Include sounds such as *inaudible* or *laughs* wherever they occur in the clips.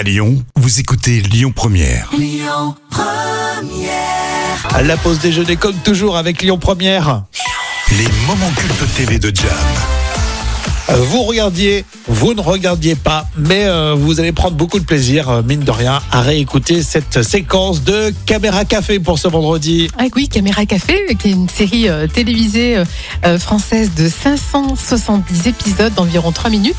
À Lyon, vous écoutez Lyon Première. La pause déjeuner comme toujours avec Lyon Première. Les moments cultes TV de Jam. Euh, Vous regardiez, vous ne regardiez pas, mais euh, vous allez prendre beaucoup de plaisir, euh, mine de rien, à réécouter cette séquence de Caméra Café pour ce vendredi. Ah oui, Caméra Café, qui est une série euh, télévisée française de 570 épisodes d'environ 3 minutes,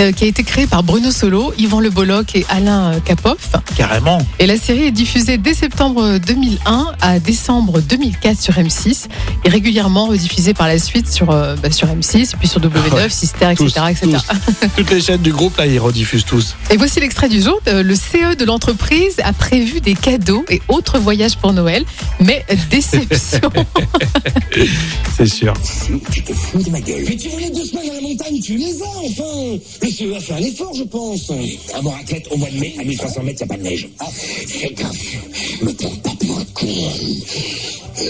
euh, qui a été créée par Bruno Solo, Yvan Le Bolloc et Alain Capoff. Carrément. Et la série est diffusée dès septembre 2001 à décembre 2004 sur M6 et régulièrement rediffusée par la suite sur, euh, bah, sur M6 et puis sur W9, Ouais. Sister, etc. Tous, etc. tous. *laughs* Toutes les chaînes du groupe, là, ils rediffusent tous. Et voici l'extrait du jour. Le CE de l'entreprise a prévu des cadeaux et autres voyages pour Noël, mais déception. *laughs* C'est sûr. Tu te fous de ma gueule. Mais tu voulais deux semaines à la montagne, tu les as enfin. Le CE a fait un effort, je pense. À mon raclette, au mois de mai, à 1300 mètres, y a pas de neige. Ah, fais gaffe. Me prends pas pour un con. A?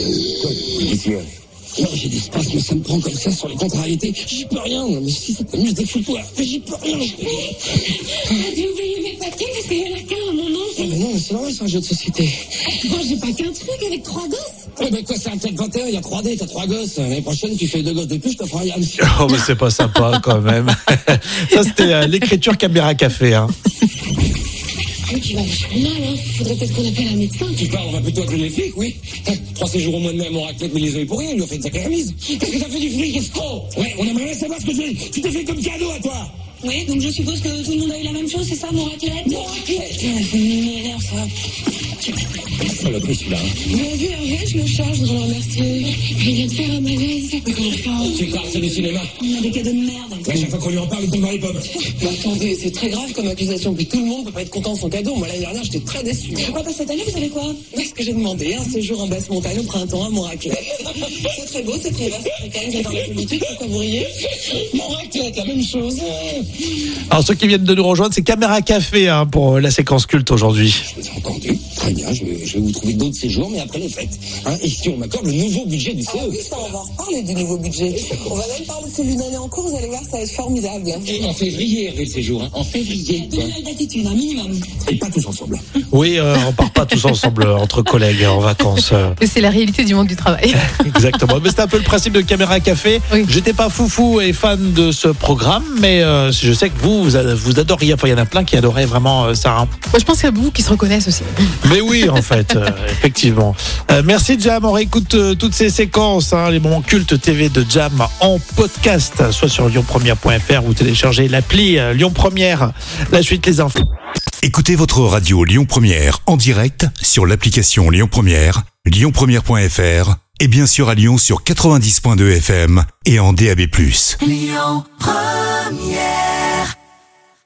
Non, j'ai des spasmes, ça me prend comme ça sur les contrariétés. J'y peux rien. Mais si ça t'amuse, défouille-toi. Mais j'y peux rien. T'as dû oublier mes paquets parce qu'il Mais non, mais c'est normal, c'est un jeu de société. Moi, j'ai pas qu'un truc avec trois gosses. Eh ben quoi, c'est un club 21, il y a 3D, t'as trois gosses. L'année prochaine, tu fais deux gosses de plus, je t'offre un Yann. *laughs* Oh, mais c'est pas sympa quand même. *laughs* Ça, c'était euh, l'écriture Caméra Café. Hein. Ah, tu vas vachement mal, hein. Faudrait peut-être qu'on appelle un médecin. Tu parles, on va plutôt appeler les flics, oui. Hein, Trois séjours au mois de mai à mon raclette, mais les eu pour rien, ils lui ont fait une sacrée remise. Qu'est-ce que t'as fait du fric, escroc Ouais, on aimerait bien savoir ce que j'ai. Tu t'es fait comme cadeau à toi Oui, donc je suppose que tout le monde a eu la même chose, c'est ça, mon raclette Mon. Ça l'a pris celui-là. Vous avez vu Hervé, je le charge, voudrais le remercier. Il vient de faire un malaise. Mais comment faire Tu parles, c'est du cinéma. On a des cadeaux de merde. À chaque fois qu'on lui en parle, il tombe dans les pommes. Attendez, c'est très grave comme accusation. Puis tout le monde peut pas être content de son cadeau. Moi, l'année dernière, j'étais très déçue. Pourquoi pas cette année, vous savez quoi Parce que j'ai demandé un séjour en basse montagne au printemps à mon raclette. c'est très beau, c'est privé, c'est précaire, j'adore la solitude. Pourquoi vous riez Mon raclette, la même chose. Alors, ceux qui viennent de nous rejoindre, c'est Caméra Café hein, pour euh, la séquence culte aujourd'hui. Je vous ai entendu. Très bien, je vais, je vais vous trouver d'autres séjours, mais après les fêtes. Hein, et si on m'accorde le nouveau budget du Ah CE. oui, ça, on va en reparler du nouveau budget. On va même parler de celui d'année en cours, vous allez voir, ça va être formidable. Et en février, Hervé, le séjour. Hein. En février. D'attitude, un minimum. Et pas tous ensemble. Oui, euh, on part pas tous ensemble euh, entre collègues en vacances. euh. Et c'est la réalité du monde du travail. *laughs* Exactement. Mais c'est un peu le principe de Caméra Café. Oui. J'étais pas foufou et fan de ce programme, mais euh, je sais que vous, vous, adoriez. Enfin, il y en a plein qui adoraient vraiment euh, ça. hein. Moi, je pense qu'il y a beaucoup qui se reconnaissent aussi. Mais oui, en fait, euh, *laughs* effectivement. Euh, merci Jam. On réécoute euh, toutes ces séquences, hein, les moments cultes TV de Jam en podcast, soit sur lyonpremière.fr ou téléchargez l'appli euh, Lyon Première. La suite, les infos. Écoutez votre radio Lyon Première en direct sur l'application Lyon Première, lyonpremière.fr et bien sûr à Lyon sur 90.2 FM et en DAB+.